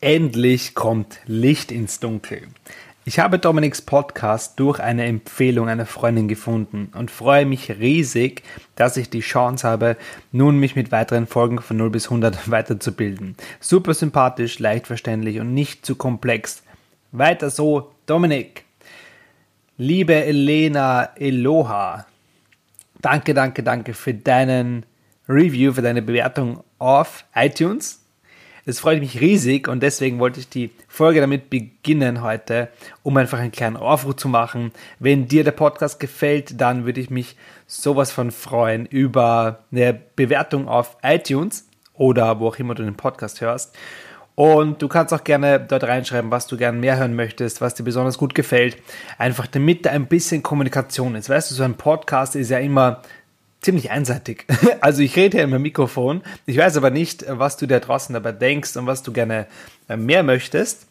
Endlich kommt Licht ins Dunkel. Ich habe Dominiks Podcast durch eine Empfehlung einer Freundin gefunden und freue mich riesig, dass ich die Chance habe, nun mich mit weiteren Folgen von 0 bis 100 weiterzubilden. Super sympathisch, leicht verständlich und nicht zu komplex. Weiter so, Dominik. Liebe Elena Eloha, danke, danke, danke für deinen Review, für deine Bewertung auf iTunes. Es freut mich riesig und deswegen wollte ich die Folge damit beginnen heute, um einfach einen kleinen Aufruf zu machen. Wenn dir der Podcast gefällt, dann würde ich mich sowas von freuen über eine Bewertung auf iTunes oder wo auch immer du den Podcast hörst. Und du kannst auch gerne dort reinschreiben, was du gerne mehr hören möchtest, was dir besonders gut gefällt. Einfach damit da ein bisschen Kommunikation ist. Weißt du, so ein Podcast ist ja immer ziemlich einseitig. Also ich rede hier im Mikrofon. Ich weiß aber nicht, was du da draußen dabei denkst und was du gerne äh, mehr möchtest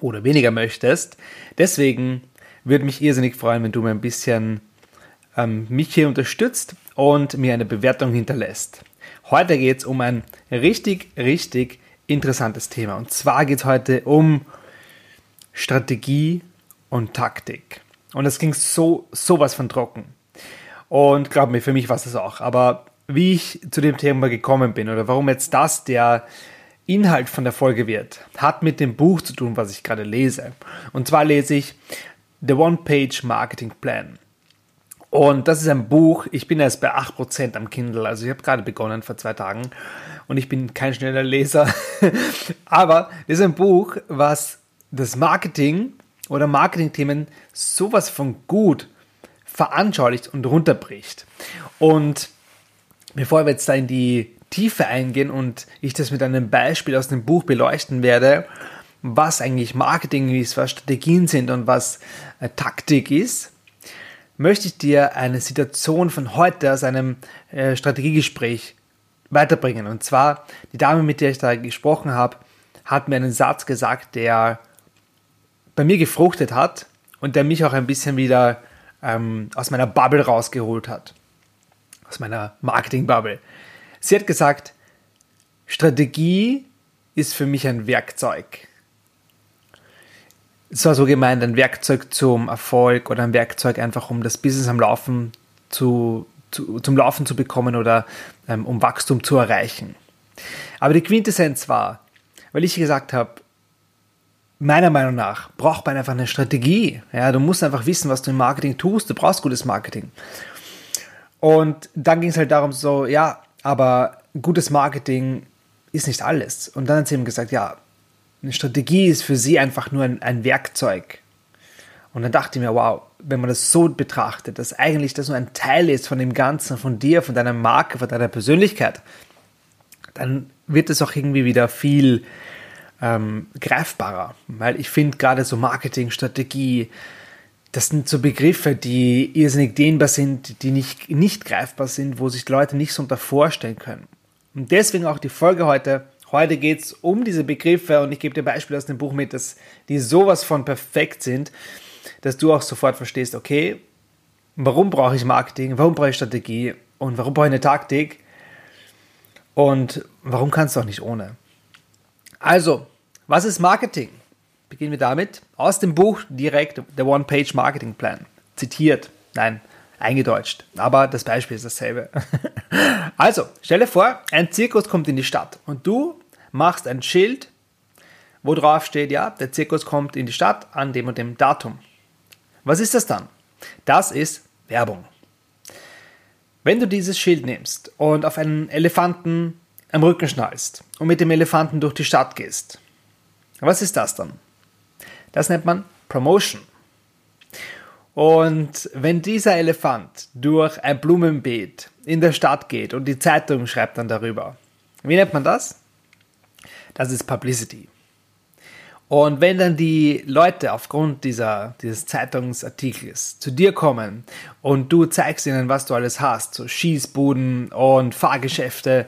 oder weniger möchtest. Deswegen würde mich irrsinnig freuen, wenn du mir ein bisschen ähm, mich hier unterstützt und mir eine Bewertung hinterlässt. Heute geht es um ein richtig, richtig interessantes Thema. Und zwar geht es heute um Strategie und Taktik. Und es ging so sowas von trocken. Und glaub mir, für mich war es das auch. Aber wie ich zu dem Thema gekommen bin oder warum jetzt das der Inhalt von der Folge wird, hat mit dem Buch zu tun, was ich gerade lese. Und zwar lese ich The One-Page Marketing Plan. Und das ist ein Buch, ich bin erst bei 8% am Kindle, also ich habe gerade begonnen vor zwei Tagen und ich bin kein schneller Leser. Aber das ist ein Buch, was das Marketing oder Marketingthemen sowas von gut veranschaulicht und runterbricht. Und bevor wir jetzt da in die Tiefe eingehen und ich das mit einem Beispiel aus dem Buch beleuchten werde, was eigentlich Marketing ist, was Strategien sind und was äh, Taktik ist, möchte ich dir eine Situation von heute aus einem äh, Strategiegespräch weiterbringen. Und zwar, die Dame, mit der ich da gesprochen habe, hat mir einen Satz gesagt, der bei mir gefruchtet hat und der mich auch ein bisschen wieder ähm, aus meiner Bubble rausgeholt hat. Aus meiner Marketing-Bubble. Sie hat gesagt, Strategie ist für mich ein Werkzeug. Es war so gemeint, ein Werkzeug zum Erfolg oder ein Werkzeug einfach, um das Business am Laufen zu, zu zum Laufen zu bekommen oder ähm, um Wachstum zu erreichen. Aber die Quintessenz war, weil ich gesagt habe, meiner Meinung nach braucht man einfach eine Strategie. Ja, du musst einfach wissen, was du im Marketing tust. Du brauchst gutes Marketing. Und dann ging es halt darum, so, ja, aber gutes Marketing ist nicht alles. Und dann hat sie ihm gesagt, ja, eine Strategie ist für sie einfach nur ein, ein Werkzeug. Und dann dachte ich mir, wow, wenn man das so betrachtet, dass eigentlich das nur ein Teil ist von dem Ganzen, von dir, von deiner Marke, von deiner Persönlichkeit, dann wird es auch irgendwie wieder viel ähm, greifbarer. Weil ich finde gerade so Marketing, Strategie, das sind so Begriffe, die irrsinnig dehnbar sind, die nicht, nicht greifbar sind, wo sich Leute nicht so unter vorstellen können. Und deswegen auch die Folge heute. Heute geht es um diese Begriffe und ich gebe dir Beispiele aus dem Buch mit, dass die sowas von perfekt sind, dass du auch sofort verstehst, okay, warum brauche ich Marketing, warum brauche ich Strategie und warum brauche ich eine Taktik und warum kannst du auch nicht ohne. Also, was ist Marketing? Beginnen wir damit. Aus dem Buch direkt der One-Page Marketing Plan. Zitiert. Nein, eingedeutscht. Aber das Beispiel ist dasselbe. also, stell dir vor, ein Zirkus kommt in die Stadt und du machst ein Schild, wo drauf steht, ja, der Zirkus kommt in die Stadt an dem und dem Datum. Was ist das dann? Das ist Werbung. Wenn du dieses Schild nimmst und auf einen Elefanten am Rücken schnallst und mit dem Elefanten durch die Stadt gehst. Was ist das dann? Das nennt man Promotion. Und wenn dieser Elefant durch ein Blumenbeet in der Stadt geht und die Zeitung schreibt dann darüber, wie nennt man das? Das ist Publicity. Und wenn dann die Leute aufgrund dieser, dieses Zeitungsartikels zu dir kommen und du zeigst ihnen, was du alles hast, so Schießbuden und Fahrgeschäfte,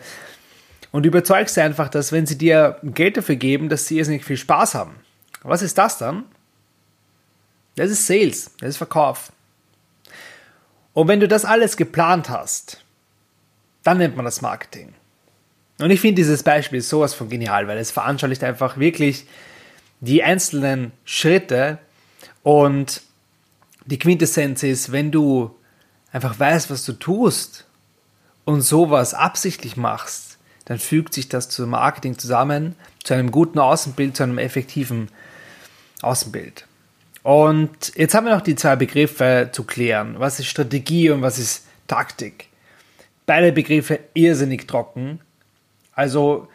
und überzeugst sie einfach, dass wenn sie dir Geld dafür geben, dass sie nicht viel Spaß haben. Was ist das dann? Das ist Sales, das ist Verkauf. Und wenn du das alles geplant hast, dann nennt man das Marketing. Und ich finde dieses Beispiel sowas von genial, weil es veranschaulicht einfach wirklich die einzelnen Schritte und die Quintessenz ist, wenn du einfach weißt, was du tust und sowas absichtlich machst, dann fügt sich das zum Marketing zusammen, zu einem guten Außenbild, zu einem effektiven Außenbild. Und jetzt haben wir noch die zwei Begriffe zu klären. Was ist Strategie und was ist Taktik? Beide Begriffe irrsinnig trocken. Also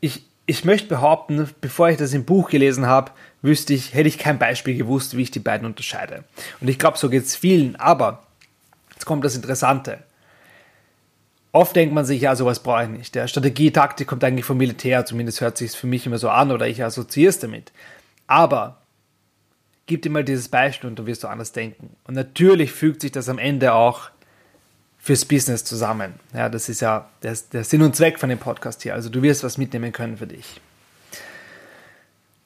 ich, ich möchte behaupten, bevor ich das im Buch gelesen habe, wüsste ich, hätte ich kein Beispiel gewusst, wie ich die beiden unterscheide. Und ich glaube, so geht es vielen. Aber jetzt kommt das Interessante. Oft denkt man sich, ja, sowas brauche ich nicht. Der Strategie, Taktik kommt eigentlich vom Militär, zumindest hört sich es für mich immer so an oder ich assoziiere es damit. Aber gib dir mal dieses Beispiel und du wirst du anders denken. Und natürlich fügt sich das am Ende auch fürs Business zusammen. Ja, das ist ja der, der Sinn und Zweck von dem Podcast hier. Also du wirst was mitnehmen können für dich.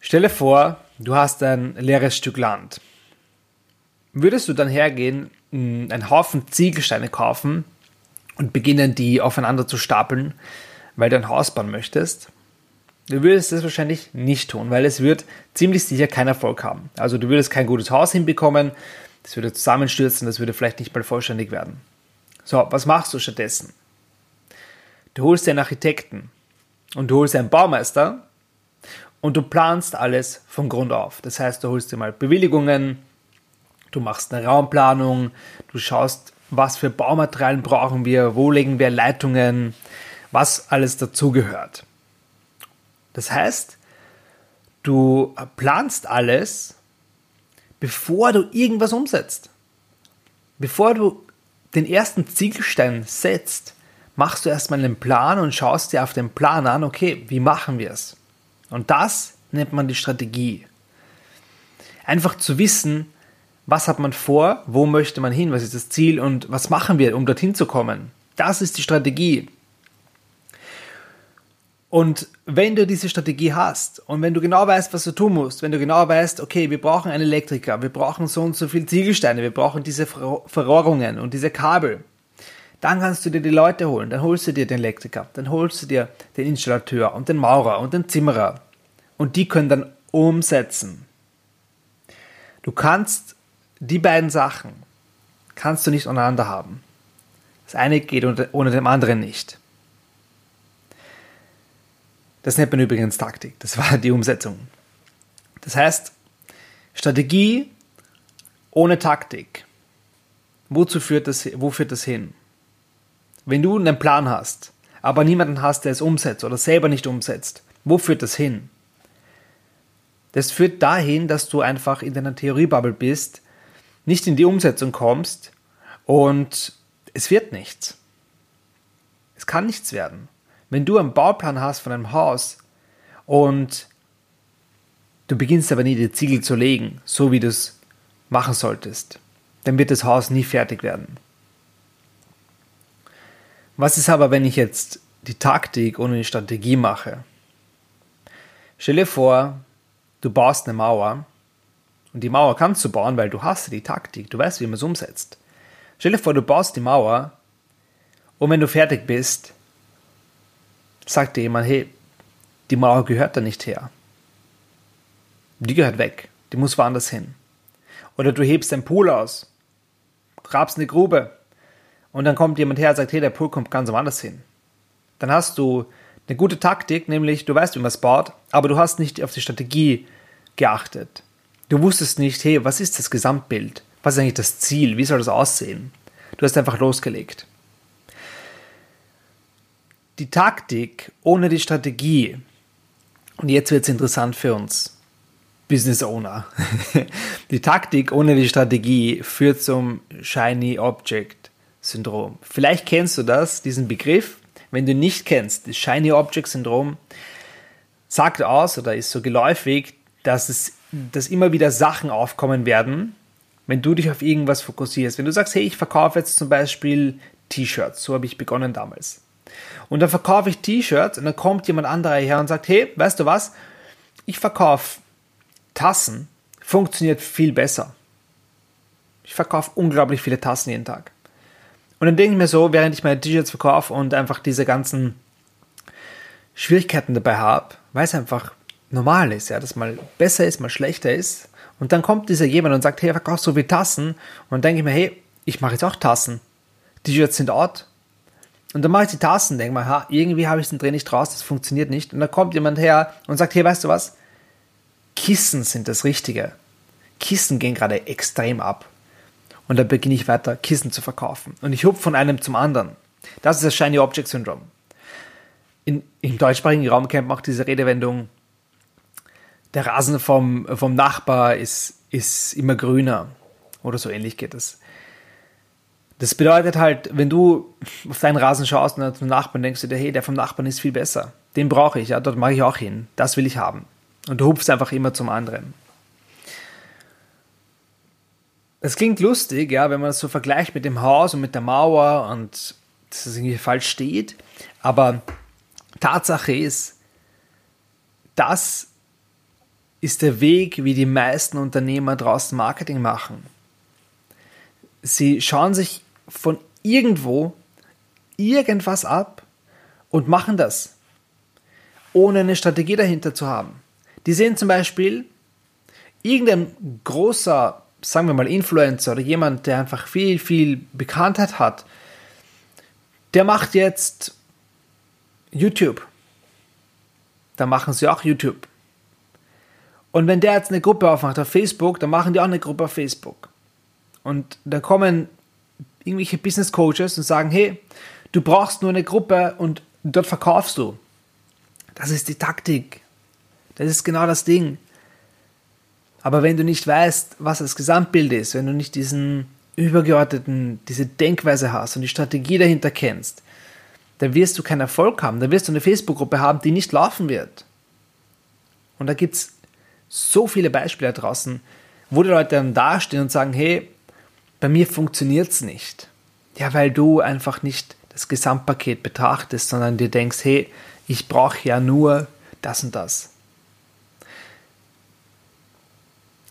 Stelle vor, du hast ein leeres Stück Land. Würdest du dann hergehen, einen Haufen Ziegelsteine kaufen und beginnen, die aufeinander zu stapeln, weil du ein Haus bauen möchtest. Du würdest das wahrscheinlich nicht tun, weil es wird ziemlich sicher keinen Erfolg haben. Also du würdest kein gutes Haus hinbekommen, das würde zusammenstürzen, das würde vielleicht nicht mal vollständig werden. So, was machst du stattdessen? Du holst dir einen Architekten und du holst einen Baumeister und du planst alles von Grund auf. Das heißt, du holst dir mal Bewilligungen, du machst eine Raumplanung, du schaust, was für Baumaterialien brauchen wir, wo legen wir Leitungen, was alles dazugehört. Das heißt, du planst alles, bevor du irgendwas umsetzt. Bevor du den ersten Ziegelstein setzt, machst du erstmal einen Plan und schaust dir auf den Plan an, okay, wie machen wir es? Und das nennt man die Strategie. Einfach zu wissen, was hat man vor, wo möchte man hin, was ist das Ziel und was machen wir, um dorthin zu kommen. Das ist die Strategie. Und wenn du diese Strategie hast und wenn du genau weißt, was du tun musst, wenn du genau weißt, okay, wir brauchen einen Elektriker, wir brauchen so und so viel Ziegelsteine, wir brauchen diese Verrohrungen und diese Kabel, dann kannst du dir die Leute holen, dann holst du dir den Elektriker, dann holst du dir den Installateur und den Maurer und den Zimmerer und die können dann umsetzen. Du kannst die beiden Sachen kannst du nicht untereinander haben. Das eine geht ohne dem anderen nicht. Das nennt man übrigens Taktik. Das war die Umsetzung. Das heißt, Strategie ohne Taktik. Wozu führt das, wo führt das hin? Wenn du einen Plan hast, aber niemanden hast, der es umsetzt oder selber nicht umsetzt, wo führt das hin? Das führt dahin, dass du einfach in deiner Theoriebubble bist, nicht in die Umsetzung kommst und es wird nichts. Es kann nichts werden. Wenn du einen Bauplan hast von einem Haus und du beginnst aber nie die Ziegel zu legen, so wie du es machen solltest, dann wird das Haus nie fertig werden. Was ist aber, wenn ich jetzt die Taktik ohne die Strategie mache? Stell dir vor, du baust eine Mauer und die Mauer kannst du bauen, weil du hast die Taktik, du weißt, wie man es umsetzt. Stell dir vor, du baust die Mauer und wenn du fertig bist, sagt dir jemand, hey, die Mauer gehört da nicht her. Die gehört weg. Die muss woanders hin. Oder du hebst dein Pool aus, grabst eine Grube und dann kommt jemand her und sagt, hey, der Pool kommt ganz woanders hin. Dann hast du eine gute Taktik, nämlich du weißt, wie man es baut, aber du hast nicht auf die Strategie geachtet. Du wusstest nicht, hey, was ist das Gesamtbild? Was ist eigentlich das Ziel? Wie soll das aussehen? Du hast einfach losgelegt. Die Taktik ohne die Strategie, und jetzt wird es interessant für uns, Business Owner. die Taktik ohne die Strategie führt zum Shiny Object Syndrom. Vielleicht kennst du das, diesen Begriff. Wenn du nicht kennst, das Shiny Object Syndrom, sagt aus oder ist so geläufig, dass es dass immer wieder Sachen aufkommen werden, wenn du dich auf irgendwas fokussierst. Wenn du sagst, hey, ich verkaufe jetzt zum Beispiel T-Shirts, so habe ich begonnen damals. Und dann verkaufe ich T-Shirts und dann kommt jemand anderer her und sagt, hey, weißt du was? Ich verkaufe Tassen, funktioniert viel besser. Ich verkaufe unglaublich viele Tassen jeden Tag. Und dann denke ich mir so, während ich meine T-Shirts verkaufe und einfach diese ganzen Schwierigkeiten dabei habe, weil es einfach normal ist, ja, dass mal besser ist, mal schlechter ist. Und dann kommt dieser jemand und sagt, hey, verkaufst so viele Tassen. Und dann denke ich mir, hey, ich mache jetzt auch Tassen. T-Shirts sind out. Und dann mache ich die Tassen, denke mal, ha, irgendwie habe ich den Dreh nicht raus, das funktioniert nicht. Und dann kommt jemand her und sagt, hey, weißt du was? Kissen sind das Richtige. Kissen gehen gerade extrem ab. Und dann beginne ich weiter, Kissen zu verkaufen. Und ich hupfe von einem zum anderen. Das ist das Shiny Object Syndrome. In, Im deutschsprachigen Raum kennt man auch diese Redewendung, der Rasen vom, vom Nachbar ist, ist immer grüner. Oder so ähnlich geht es. Das bedeutet halt, wenn du auf deinen Rasen schaust und zum Nachbarn denkst du dir, hey, der vom Nachbarn ist viel besser. Den brauche ich, ja, dort mache ich auch hin. Das will ich haben. Und du hupfst einfach immer zum anderen. Es klingt lustig, ja, wenn man das so vergleicht mit dem Haus und mit der Mauer und dass es irgendwie falsch steht. Aber Tatsache ist, das ist der Weg, wie die meisten Unternehmer draußen Marketing machen. Sie schauen sich von irgendwo irgendwas ab und machen das, ohne eine Strategie dahinter zu haben. Die sehen zum Beispiel irgendein großer, sagen wir mal, Influencer oder jemand, der einfach viel, viel Bekanntheit hat, der macht jetzt YouTube. Da machen sie auch YouTube. Und wenn der jetzt eine Gruppe aufmacht auf Facebook, dann machen die auch eine Gruppe auf Facebook. Und da kommen irgendwelche Business Coaches und sagen, hey, du brauchst nur eine Gruppe und dort verkaufst du. Das ist die Taktik. Das ist genau das Ding. Aber wenn du nicht weißt, was das Gesamtbild ist, wenn du nicht diesen übergeordneten, diese Denkweise hast und die Strategie dahinter kennst, dann wirst du keinen Erfolg haben. Dann wirst du eine Facebook-Gruppe haben, die nicht laufen wird. Und da gibt es so viele Beispiele draußen, wo die Leute dann dastehen und sagen, hey, bei mir funktioniert es nicht. Ja, weil du einfach nicht das Gesamtpaket betrachtest, sondern dir denkst, hey, ich brauche ja nur das und das.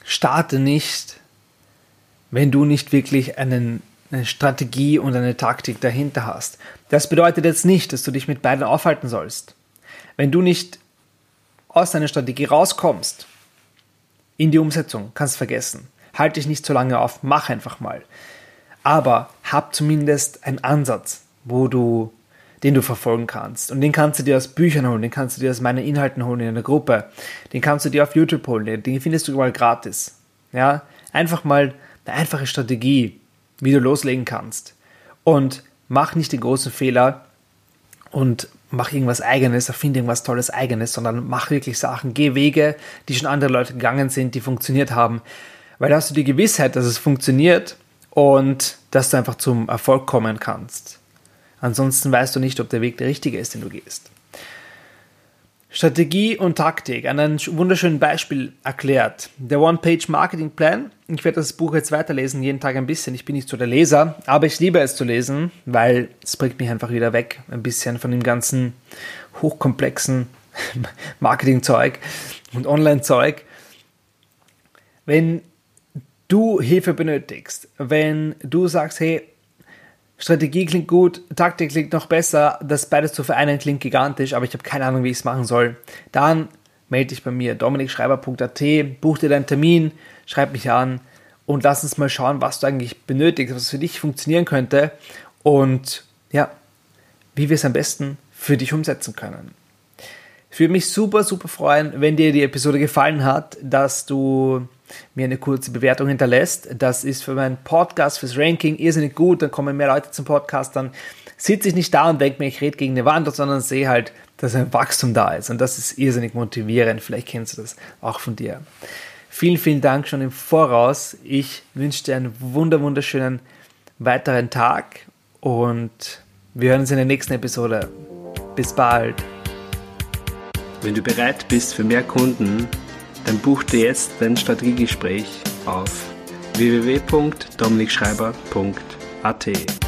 Starte nicht, wenn du nicht wirklich einen, eine Strategie und eine Taktik dahinter hast. Das bedeutet jetzt nicht, dass du dich mit beiden aufhalten sollst. Wenn du nicht aus deiner Strategie rauskommst in die Umsetzung, kannst vergessen. Halte dich nicht so lange auf, mach einfach mal. Aber hab zumindest einen Ansatz, wo du, den du verfolgen kannst. Und den kannst du dir aus Büchern holen, den kannst du dir aus meinen Inhalten holen in einer Gruppe, den kannst du dir auf YouTube holen, den findest du überall gratis. Ja, einfach mal eine einfache Strategie, wie du loslegen kannst. Und mach nicht den großen Fehler und mach irgendwas eigenes, erfinde irgendwas Tolles eigenes, sondern mach wirklich Sachen, geh Wege, die schon andere Leute gegangen sind, die funktioniert haben. Weil da hast du die Gewissheit, dass es funktioniert und dass du einfach zum Erfolg kommen kannst. Ansonsten weißt du nicht, ob der Weg der richtige ist, den du gehst. Strategie und Taktik an einem wunderschönen Beispiel erklärt. Der One-Page-Marketing-Plan. Ich werde das Buch jetzt weiterlesen, jeden Tag ein bisschen. Ich bin nicht so der Leser, aber ich liebe es zu lesen, weil es bringt mich einfach wieder weg, ein bisschen von dem ganzen hochkomplexen Marketing-Zeug und Online-Zeug. Wenn du Hilfe benötigst, wenn du sagst, hey, Strategie klingt gut, Taktik klingt noch besser, das beides zu vereinen klingt gigantisch, aber ich habe keine Ahnung, wie ich es machen soll. Dann melde dich bei mir, dominikschreiber.at, buch dir deinen Termin, schreib mich an und lass uns mal schauen, was du eigentlich benötigst, was für dich funktionieren könnte und ja, wie wir es am besten für dich umsetzen können. Ich würde mich super, super freuen, wenn dir die Episode gefallen hat, dass du mir eine kurze Bewertung hinterlässt. Das ist für meinen Podcast, fürs Ranking irrsinnig gut. Dann kommen mehr Leute zum Podcast. Dann sitze ich nicht da und denke mir, ich rede gegen eine Wand, sondern sehe halt, dass ein Wachstum da ist. Und das ist irrsinnig motivierend. Vielleicht kennst du das auch von dir. Vielen, vielen Dank schon im Voraus. Ich wünsche dir einen wunder, wunderschönen weiteren Tag und wir hören uns in der nächsten Episode. Bis bald. Wenn du bereit bist für mehr Kunden, dann buch dir jetzt dein Strategiegespräch auf www.dominikschreiber.at.